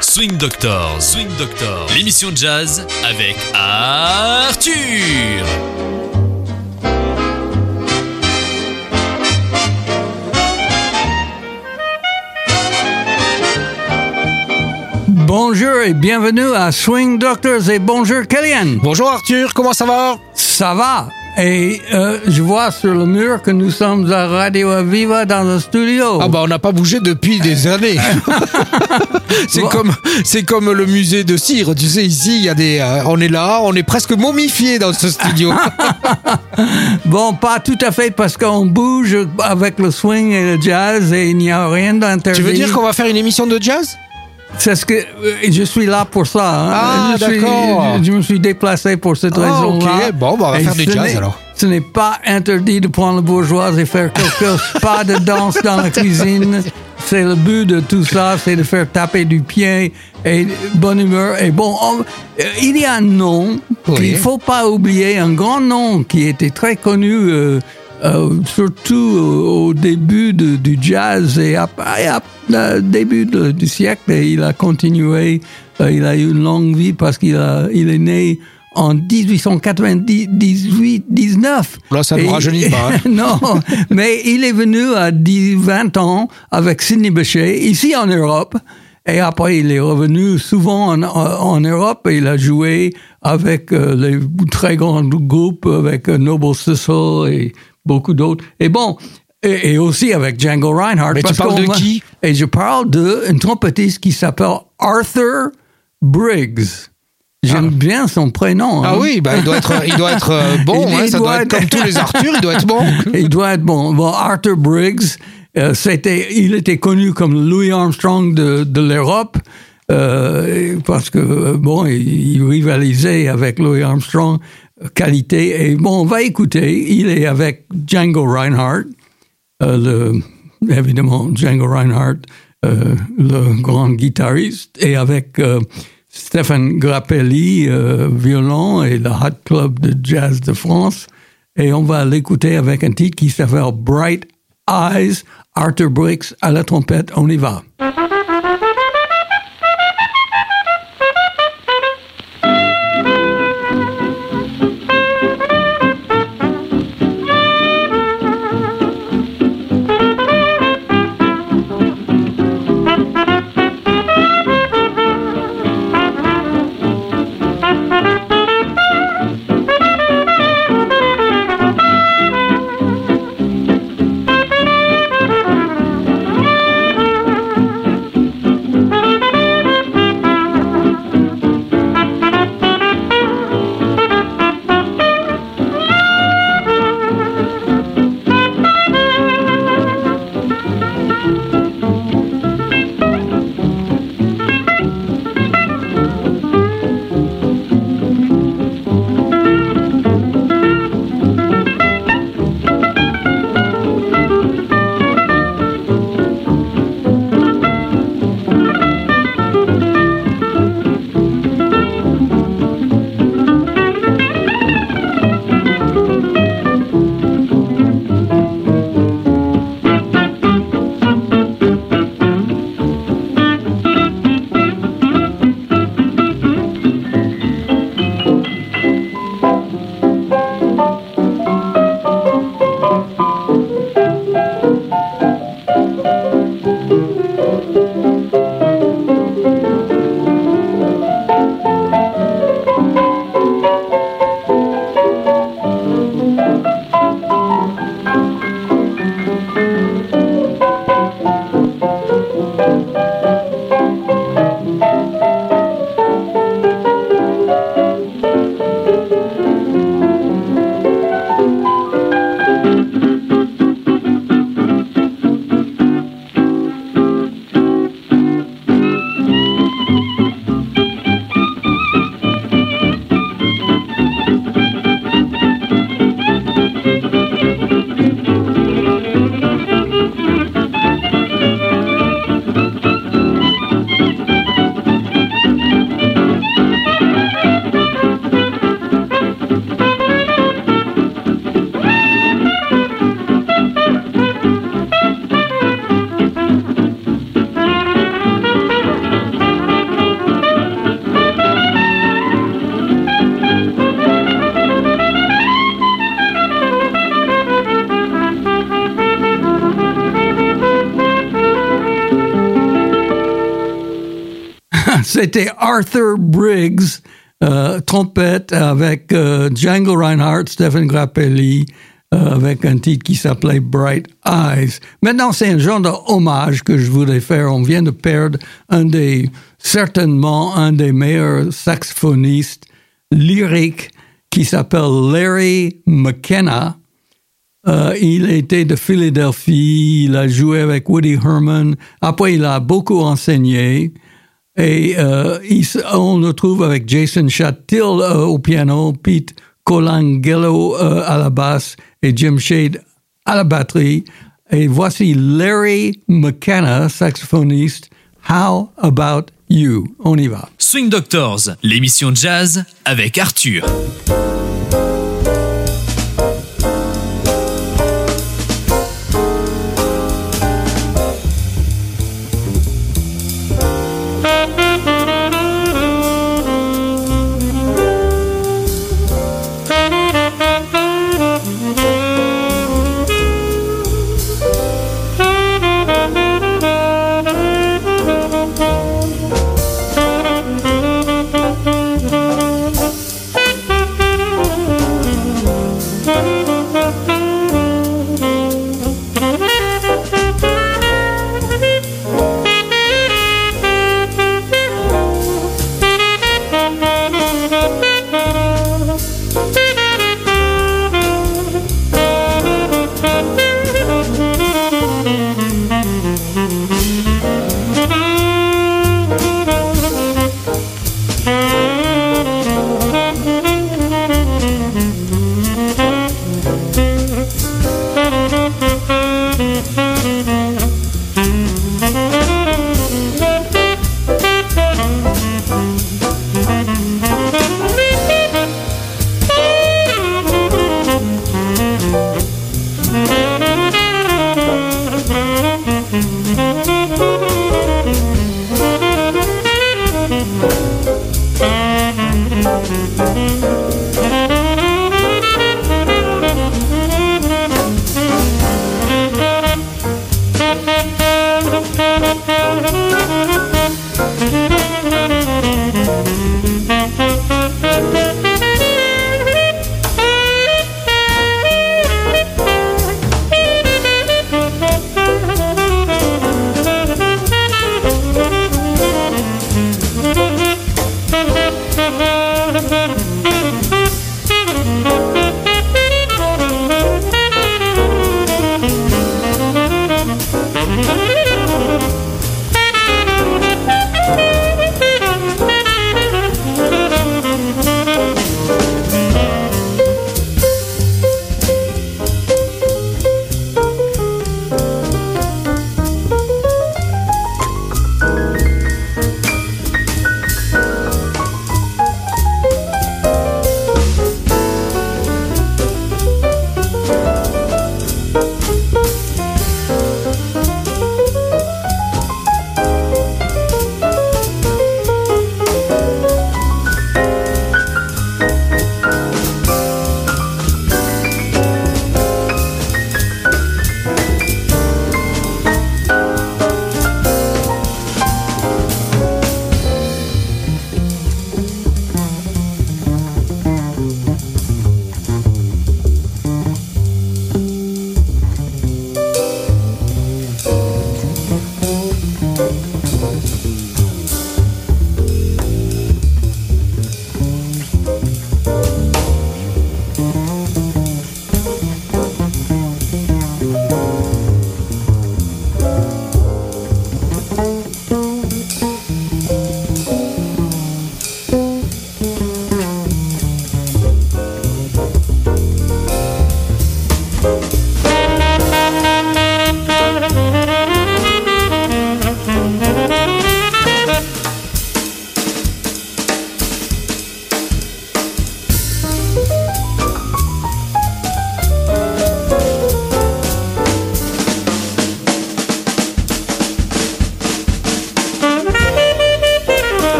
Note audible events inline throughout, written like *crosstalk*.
Swing Doctor, Swing Doctor, l'émission de jazz avec Arthur. Bonjour et bienvenue à Swing Doctors et bonjour Kellyanne. Bonjour Arthur, comment ça va? Ça va et euh, je vois sur le mur que nous sommes à Radio Aviva dans le studio. Ah bah on n'a pas bougé depuis des *laughs* années. *laughs* c'est Bon. comme c'est comme le musée de cire, tu sais ici il y a des euh, on est là, on est presque momifié dans ce studio. *laughs* Bon, pas tout à fait parce qu'on bouge avec le swing et le jazz et il n'y a rien d'interdit. tu veux dire qu'on va faire une émission de jazz? C'est ce que euh, je suis là pour ça. hein. Ah, d'accord. Je, je me suis déplacé pour cette Ah, raison-là. ok. Bon, bah, on va Et faire du jazz, alors. Ce n'est pas interdit de prendre le bourgeoise et faire quelque chose. *laughs* pas de danse dans la cuisine. C'est le but de tout ça, c'est de faire taper du pied et bonne humeur. Et bon, on- euh, il y a un nom Oui. qu'il faut pas oublier, un grand nom qui était très connu. euh, euh, surtout au, au début de- du jazz et au début de- du siècle, il a continué, euh, il a eu une longue vie parce qu'il il est né en 1898-19. Là, ça ne rajeunit pas, hein. *laughs* non, mais il est venu à 10, 20 ans avec Sidney Bechet, ici en Europe. Et après, il est revenu souvent en, en Europe et il a joué avec euh, les très grands groupes, avec euh, Noble Sissle et beaucoup d'autres. Et bon, et, et aussi avec Django Reinhardt. Mais tu parles de qui? Et je parle d'un trompettiste qui s'appelle Arthur Briggs. J'aime bien son prénom. Ah hein. oui, bah il doit être il doit être euh, bon, *laughs* Il- hein, il ça doit doit être être- comme tous les Arthur, il doit être bon. *laughs* il doit être bon. Bon, Arthur Briggs, euh, c'était, il était connu comme Louis Armstrong de, de l'Europe. euh, parce que bon, il, il rivalisait avec Louis Armstrong qualité et bon, on va écouter. Il est avec Django Reinhardt, euh, le, évidemment Django Reinhardt, euh, le grand guitariste, et avec euh, Stéphane Grappelli, euh, violon, et le Hot Club de Jazz de France. Et on va l'écouter avec un titre qui s'appelle Bright Eyes, Arthur Briggs à la trompette. On y va. C'était Arthur Briggs, euh, trompette avec euh, Django Reinhardt, Stephen Grappelli, euh, avec un titre qui s'appelait Bright Eyes. Maintenant, c'est un genre de hommage que je voudrais faire. On vient de perdre un des, certainement un des meilleurs saxophonistes lyriques qui s'appelle Larry McKenna. Il était de Philadelphie, il a joué avec Woody Herman. Après, il a beaucoup enseigné. Et euh, on le trouve avec Jason Chattil euh, au piano, Pete Colangelo euh, à la basse et Jim Shade à la batterie. Et voici Larry McKenna, saxophoniste. How about you? On y va. Swing Doctors, l'émission jazz avec Arthur.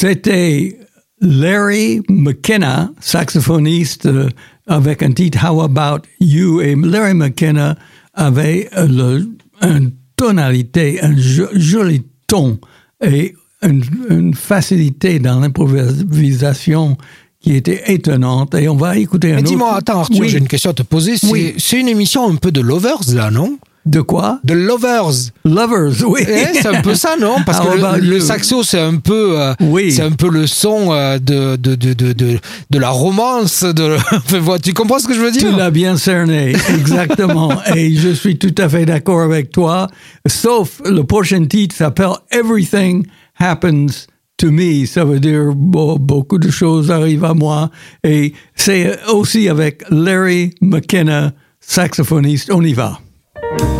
C'était Larry McKenna, saxophoniste euh, avec un titre How About You? Et Larry McKenna avait euh, le, une tonalité, un jo- joli ton et une, une facilité dans l'improvisation qui était étonnante. Et on va écouter un Mais autre. dis-moi, attends Arthur, Oui. j'ai une question à te poser. C'est Oui. c'est une émission un peu de lovers là, non? De quoi? De lovers. Lovers, *laughs* oui. Eh, c'est un peu ça, non? Parce How que le, saxo, c'est un peu, euh, Oui. c'est un peu le son euh, de, de, de, de, de, la romance. De, *laughs* tu comprends ce que je veux Tu dire l'as bien cerné, exactement. *laughs* Et je suis tout à fait d'accord avec toi. Sauf le prochain titre s'appelle Everything Happens to Me. Ça veut dire bon, beaucoup de choses arrivent à moi. Et c'est aussi avec Larry McKenna, saxophoniste. On y va. Everything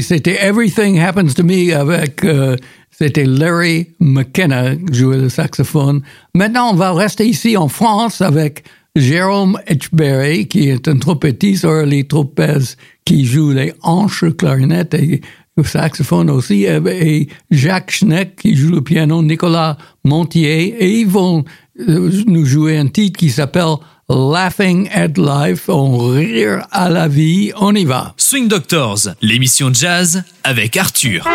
c'était Everything Happens to Me avec. euh, c'était Larry McKenna qui jouait le saxophone. Maintenant, on va rester ici en France avec Jérôme Etchberry, qui est un trompettiste, Orly Tropez, qui joue les hanches, clarinette et le saxophone aussi, et, et Jacques Schneck, qui joue le piano, Nicolas Montier, et ils vont euh, nous jouer un titre qui s'appelle Laughing at Life, on rire à la vie, on y va. Swing Doctors, l'émission jazz avec Arthur.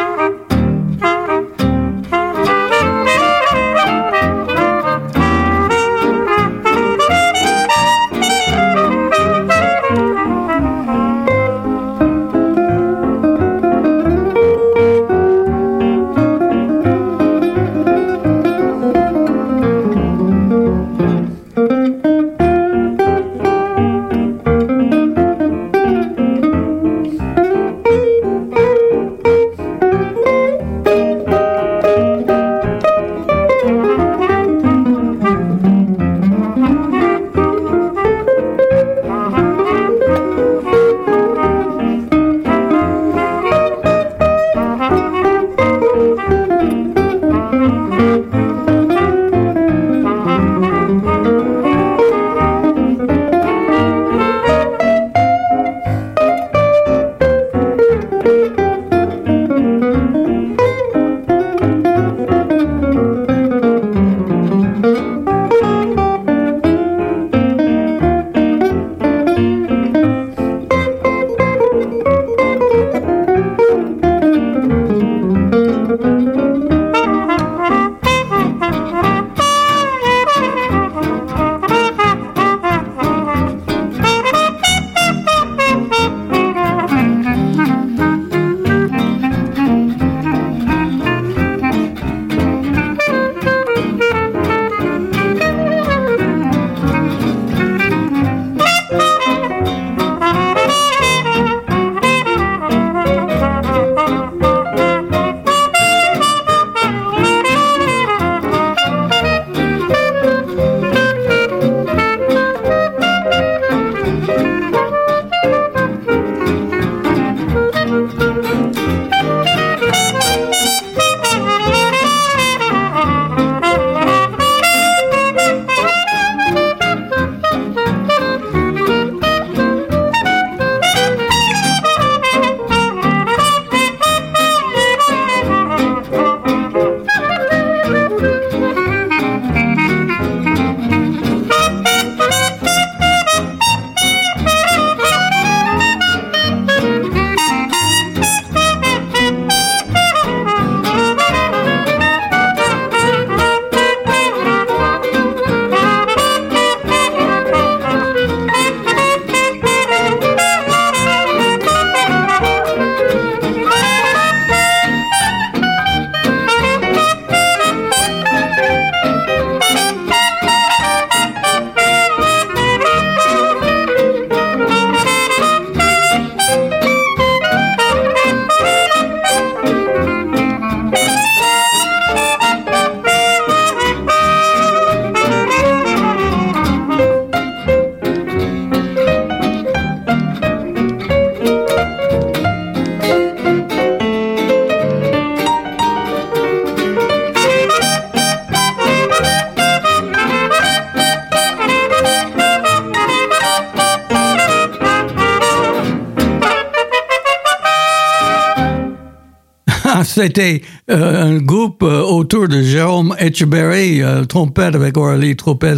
C'était euh, un groupe euh, autour de Jérôme Etcheberry, euh, trompette avec Aurélie Tropez,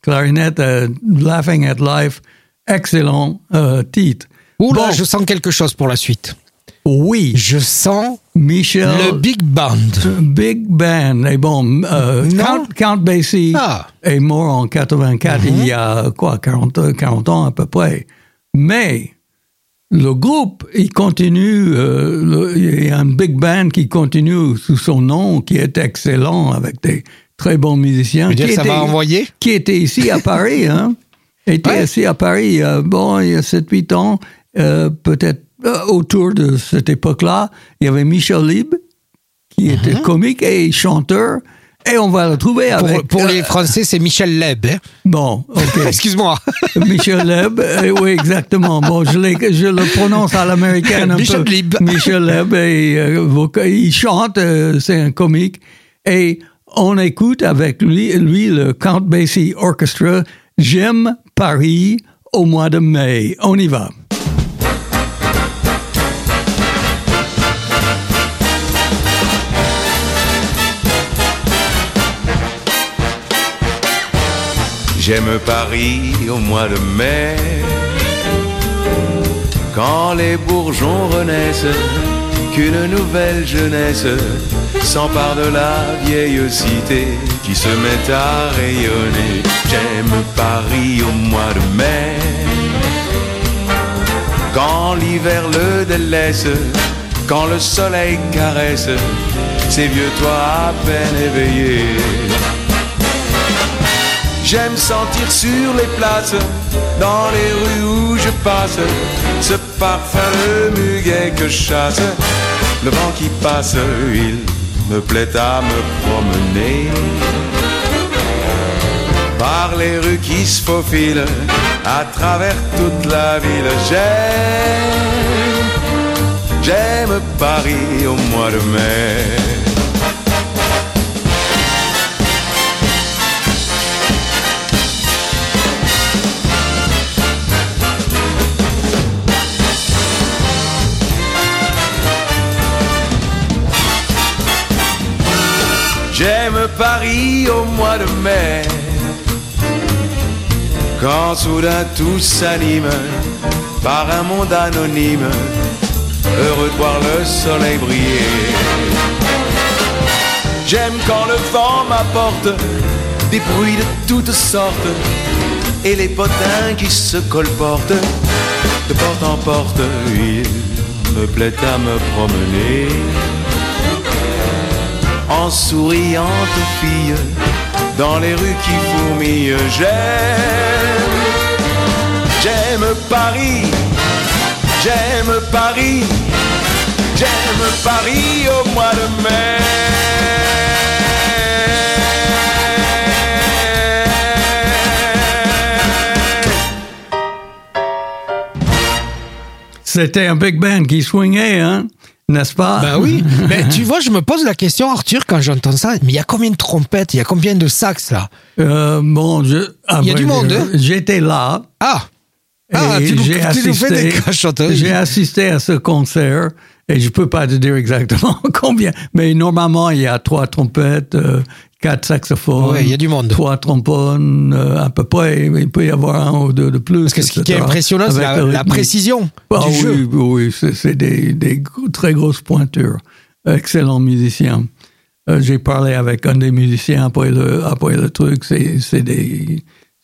clarinette, Laughing at Life. Excellent titre. Oula, Bon. je sens quelque chose pour la suite. Oui, Je sens Michel. le big band. Big Band. Et bon, euh. Count, Count Basie Ah. est mort en 84, il y a quoi, 40, 40 ans à peu près. Mais le groupe, il continue, euh, le- il y a un Big Band qui continue sous son nom, qui est excellent, avec des très bons musiciens. Dire, qui ça était- va envoyer qui était ici à Paris, *laughs* hein. Était Ouais. ici à Paris, euh, bon, il y a 7-8 ans, euh, peut-être autour de cette époque-là, il y avait Michel Lib, qui était Uh-huh. comique et chanteur, Et on va le trouver Pour, avec... pour euh, les Français, c'est Michel Leb. hein. Bon, ok. *laughs* Excuse-moi. *laughs* Michel Leb, euh, oui, exactement. Bon, je, le prononce à l'américaine un Michel peu. Leb. *laughs* Michel Leb, et, euh, il chante, euh, c'est un comique. Et on écoute avec lui, lui le Count Basie Orchestra, J'aime Paris au mois de mai. On y va. J'aime Paris au mois de mai, quand les bourgeons renaissent, qu'une nouvelle jeunesse s'empare de la vieille cité qui se met à rayonner. J'aime Paris au mois de mai, quand l'hiver le délaisse, quand le soleil caresse ces vieux toits à peine éveillés. J'aime sentir sur les places, dans les rues où je passe, ce parfum de muguet que chasse. Le vent qui passe, il me plaît à me promener. Par les rues qui se faufilent, à travers toute la ville, j'aime, j'aime Paris au mois de mai. Paris au mois de mai, quand soudain tout s'anime par un monde anonyme, heureux de voir le soleil briller. J'aime quand le vent m'apporte des bruits de toutes sortes et les potins qui se colportent de porte en porte. Il me plaît à me promener en souriante fille dans les rues qui fourmillent. J'aime, j'aime Paris, j'aime Paris, j'aime Paris au mois de mai. C'était un big band qui swingait, hein? N'est-ce pas? Ben oui. *laughs* Mais tu vois, je me pose la question, Arthur, quand j'entends ça. Mais il y a combien de trompettes Il y a combien de sax là? Euh, bon, je, à Il y a vrai du monde, hein? J'étais là. Ah Ah, tu nous, j'ai assisté-. *laughs* J'ai assisté à ce concert et je peux pas te dire exactement *laughs* combien, mais normalement il y a trois trompettes, euh, quatre saxophones, Ouais, il y a du monde. trois trombones, euh, à peu près. Il peut y avoir un ou deux de plus. Parce que ce qui est impressionnant, c'est la, précision Ah du oui, jeu. oui, c'est, des, très grosses pointures. Excellents musiciens. Euh, j'ai parlé avec un des musiciens après le, après le truc. C'est, des,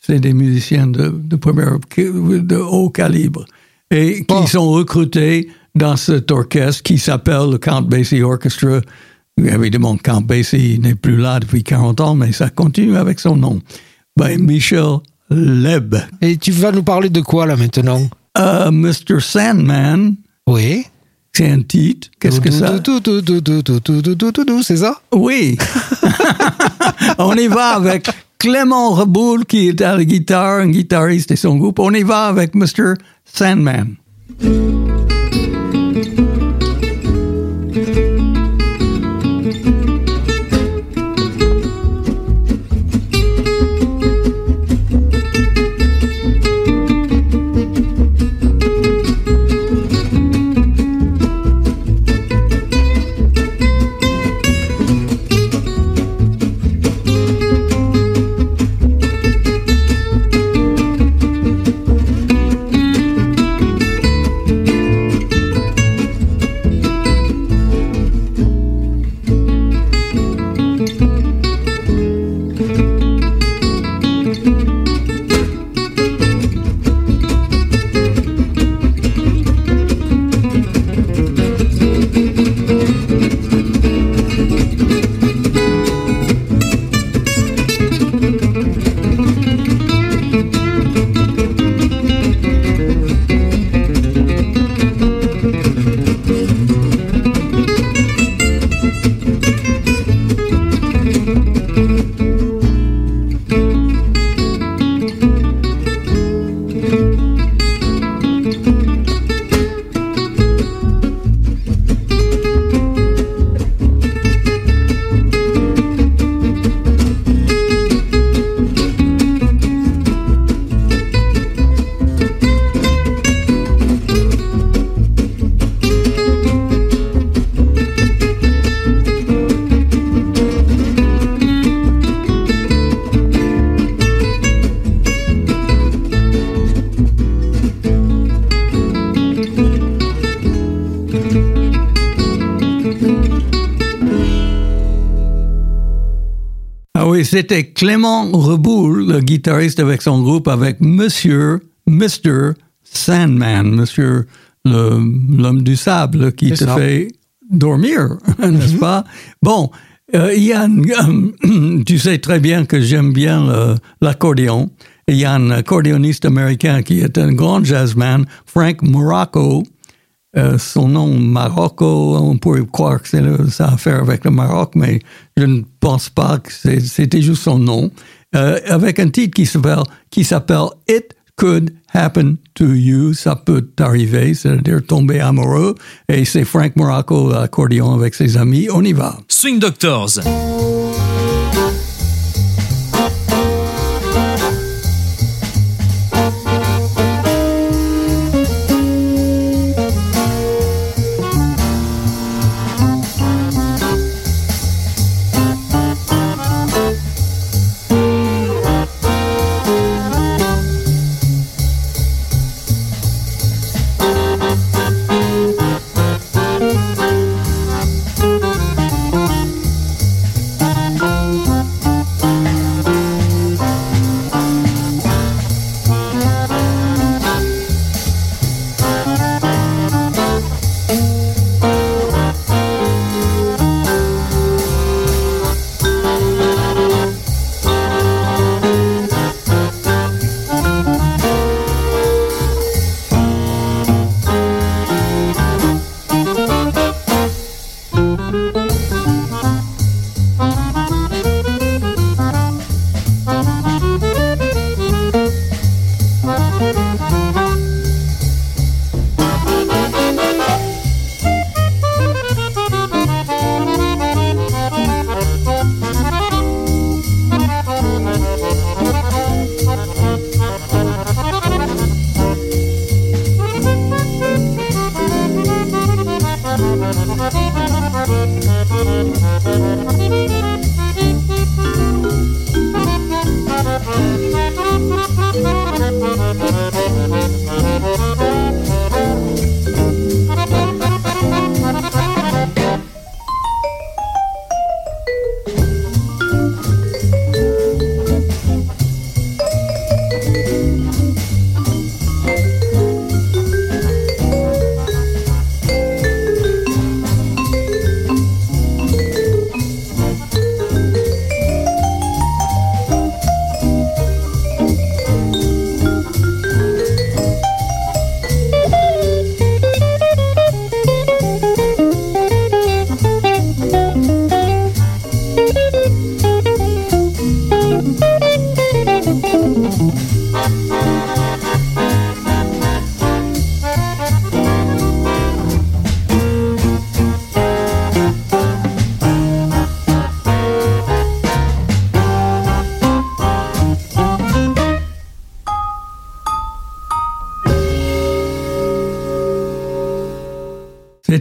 des musiciens de, de, première, de haut calibre et qui sont recrutés dans cet orchestre qui s'appelle le Count Basie Orchestra. Euh, évidemment, Count Basie n'est plus là depuis 40 ans, mais ça continue avec son nom. By Michel Leb. Et tu vas nous parler de quoi là maintenant? Euh, Mr. Sandman. Oui. C'est un titre. Qu'est-ce que ça? C'est ça? Oui. *laughs* *laughs* On y va avec Clément Reboul qui est à la guitare, un guitariste et son groupe. On y va avec Mr. Sandman. C'était Clément Reboul, le guitariste avec son groupe, avec Monsieur, Mr. Sandman, Monsieur le- l'homme du sable qui te ça. fait dormir, *laughs* n'est-ce pas? Bon, euh, il y a, un- tu sais très bien que j'aime bien l'accordéon. Il y a un accordéoniste américain qui est un grand jazzman, Frank Morocco. Euh, son nom Marocco, on pourrait croire que c'est ça a à faire avec le Maroc, mais je ne pense pas que c'était juste son nom. Euh, avec un titre qui s'appelle qui s'appelle It Could Happen to You, ça peut t'arriver, c'est-à-dire tomber amoureux. Et c'est Frank Morocco, l'accordéon avec ses amis. On y va. Swing Doctors.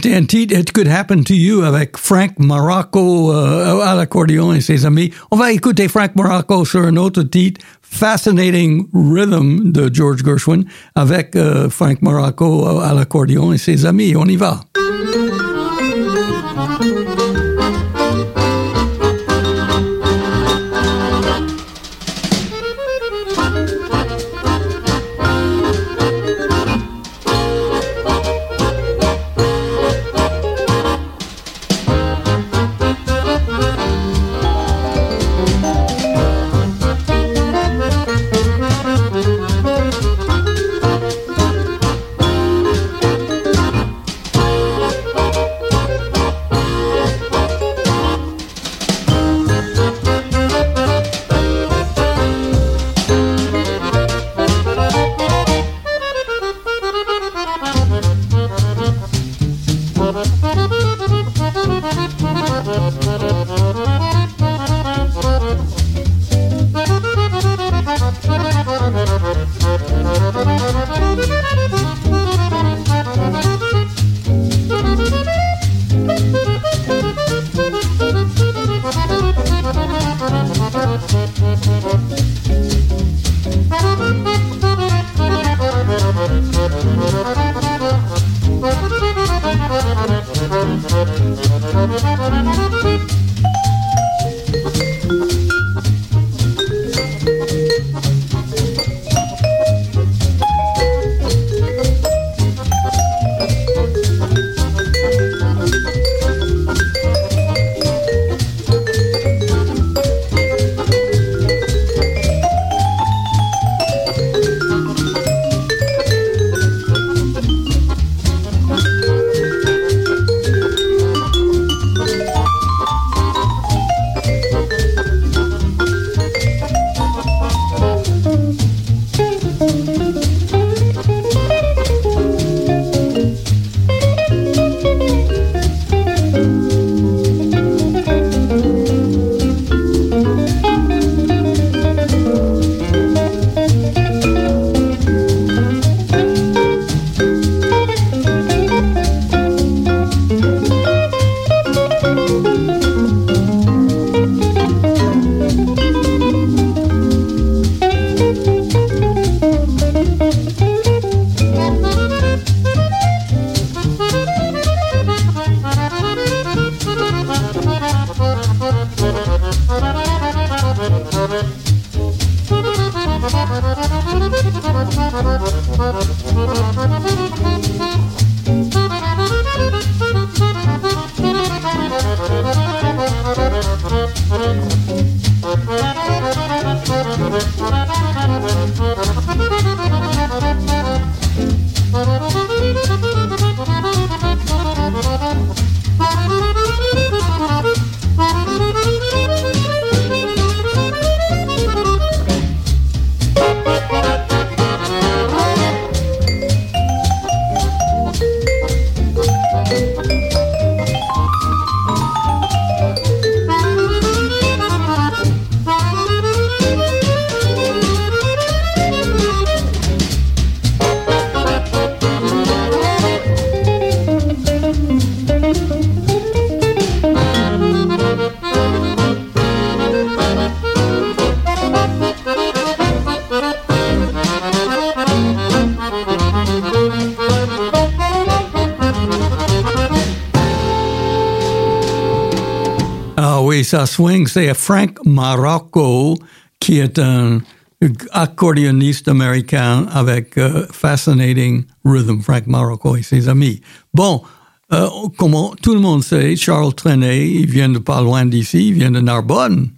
Titre It Could Happen to You avec Frank Morocco euh, à l'accordéon et ses amis. On va écouter Frank Morocco sur un autre titre, Fascinating Rhythm de George Gershwin, avec euh, Frank Morocco euh, à l'accordéon et ses amis. On y va. Ça swing, c'est Frank Marocco, qui est un accordéoniste américain avec euh, Fascinating Rhythm, Frank Marocco et ses amis. Bon, euh, comme tout le monde sait, Charles Trenet, il vient de pas loin d'ici, il vient de Narbonne.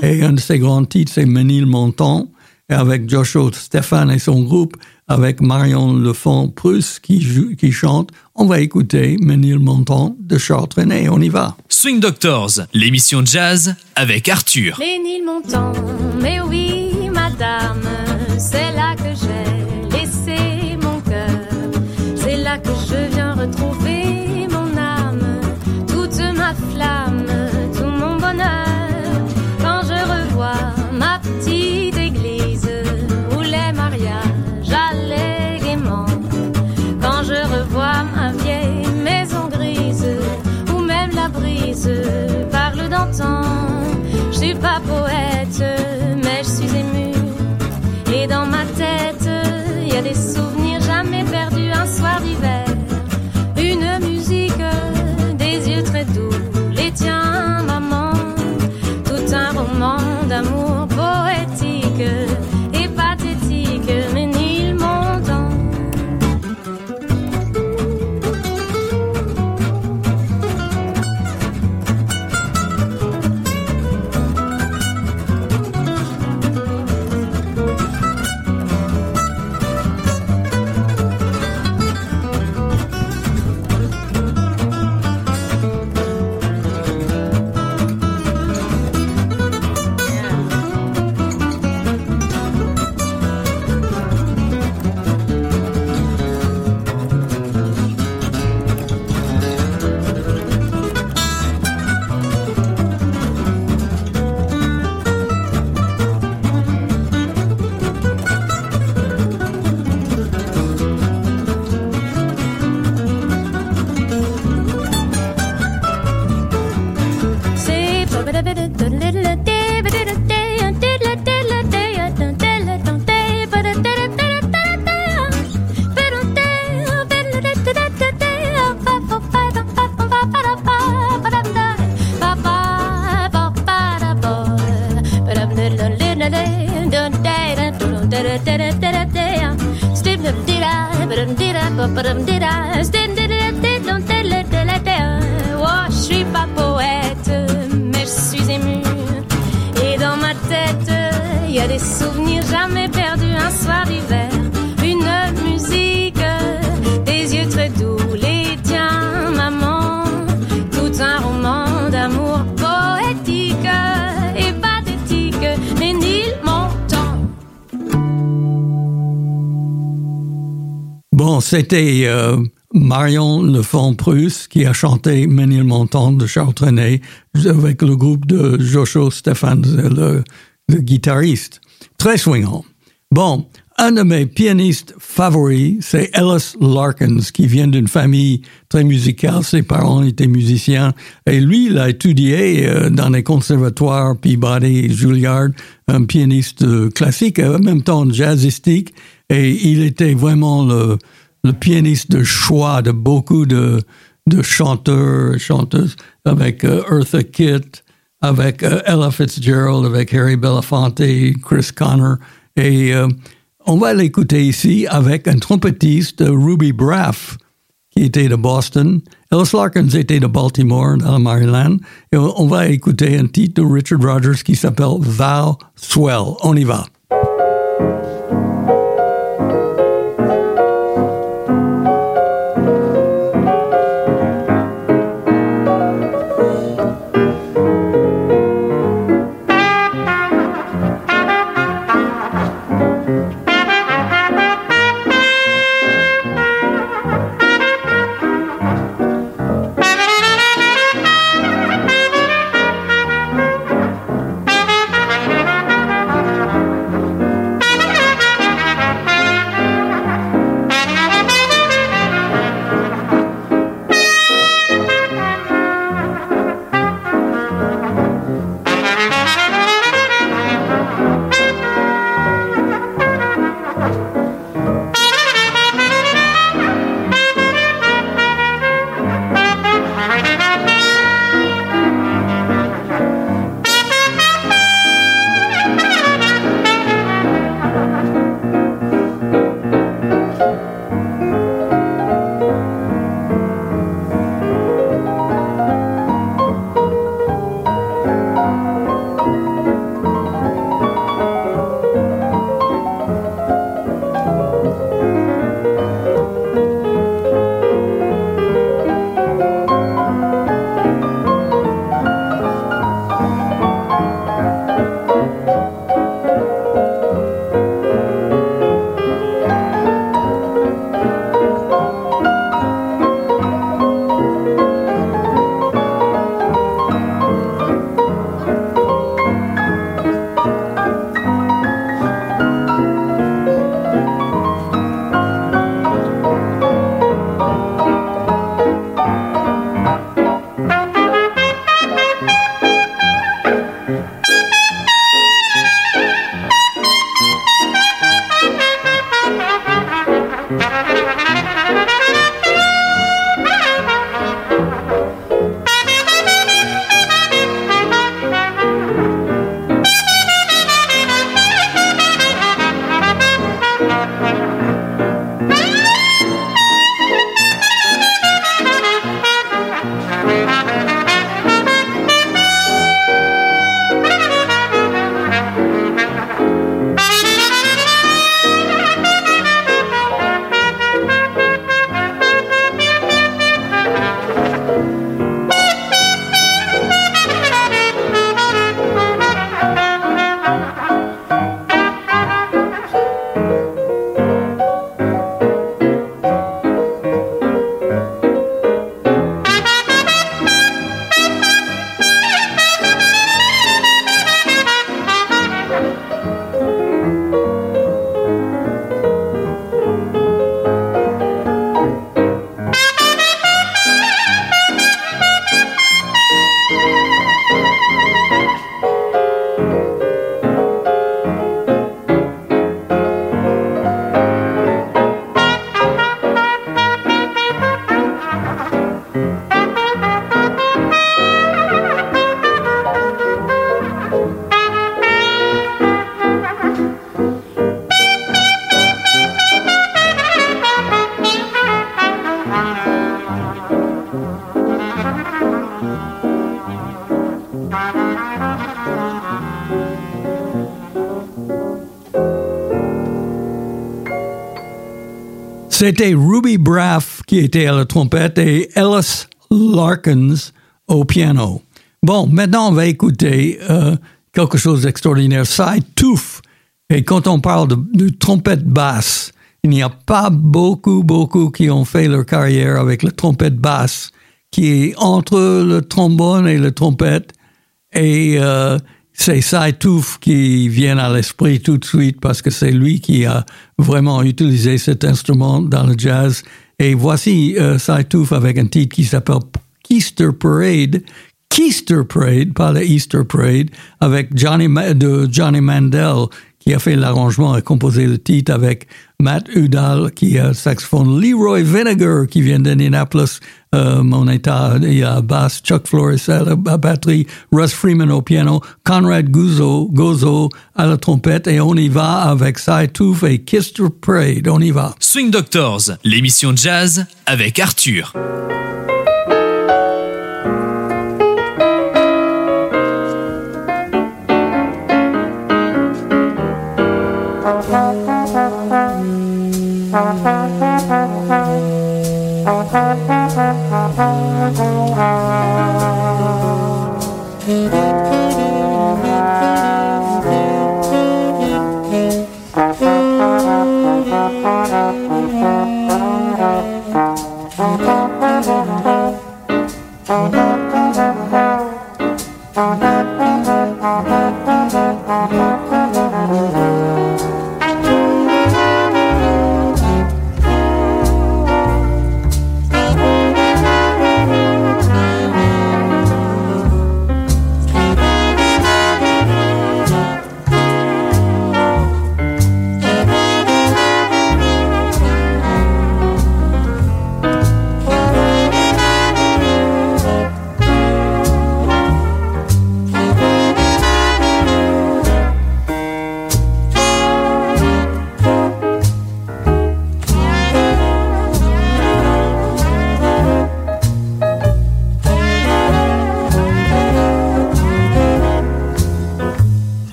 Et un de ses grands titres, c'est Menil Montant, et avec Joshua Stéphane et son groupe, avec Marion Lefont Prusse qui, qui chante. On va écouter Menil Montant de Charles Trenet. On y va. Swing Doctors, l'émission jazz avec Arthur. Ménilmontant, mais oui, madame, c'est là que j'ai laissé mon cœur. C'est là que je viens retrouver c'était euh, Marion Lefont Prusse qui a chanté Ménilmontant de Charles Trenet avec le groupe de Joshua Stéphane, le, guitariste. Très swingant. Bon, un de mes pianistes favoris, c'est Ellis Larkins, qui vient d'une famille très musicale. Ses parents étaient musiciens. Et lui, il a étudié euh, dans les conservatoires Peabody et Juilliard, un pianiste euh, classique, en même temps jazzistique. Et il était vraiment le, le pianiste de choix de beaucoup de, de chanteurs chanteuses, avec euh, Eartha Kitt, avec euh, Ella Fitzgerald, avec Harry Belafonte, Chris Connor. Et euh, on va l'écouter ici avec un trompettiste, Ruby Braff, qui était de Boston. Ellis Larkins était de Baltimore, dans le Maryland. Et on on va écouter un titre de Richard Rogers qui s'appelle Thou Swell. On y va. C'était Ruby Braff qui était à la trompette et Ellis Larkins au piano. Bon, maintenant on va écouter euh, quelque chose d'extraordinaire. Cy Tooth. Et quand on parle de, de trompette basse, il n'y a pas beaucoup, beaucoup qui ont fait leur carrière avec la trompette basse, qui est entre le trombone et la trompette. Et euh, c'est Tooth qui vient à l'esprit tout de suite parce que c'est lui qui a vraiment utilisé cet instrument dans le jazz. Et voici euh, avec un titre qui s'appelle Keister Parade. Keister Parade, pas le Easter Parade, avec Johnny, de Johnny Mandel qui a fait l'arrangement et composé le titre avec Matt Udall qui est saxophone, Leroy Vinegar qui vient d'Indianapolis, euh, mon état, il y a basse, Chuck Flores à la batterie, Russ Freeman au piano, Conrad Guzzo, Gozo à la trompette et on y va avec Cy Tooth et Keister Parade, on y va. Swing Doctors, l'émission jazz avec Arthur.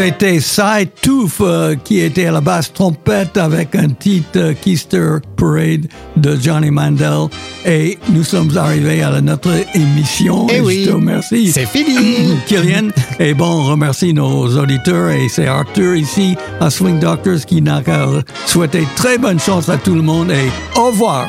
C'était Cy Tooth euh, qui était à la basse trompette avec un titre euh, Keister Parade de Johnny Mandel. Et nous sommes arrivés à la- notre émission. Eh et oui. je te remercie. C'est fini. *coughs* Kylian. Et bon, on remercie nos auditeurs et c'est Arthur ici à Swing Doctors qui n'a qu'à souhaiter très bonne chance à tout le monde et au revoir.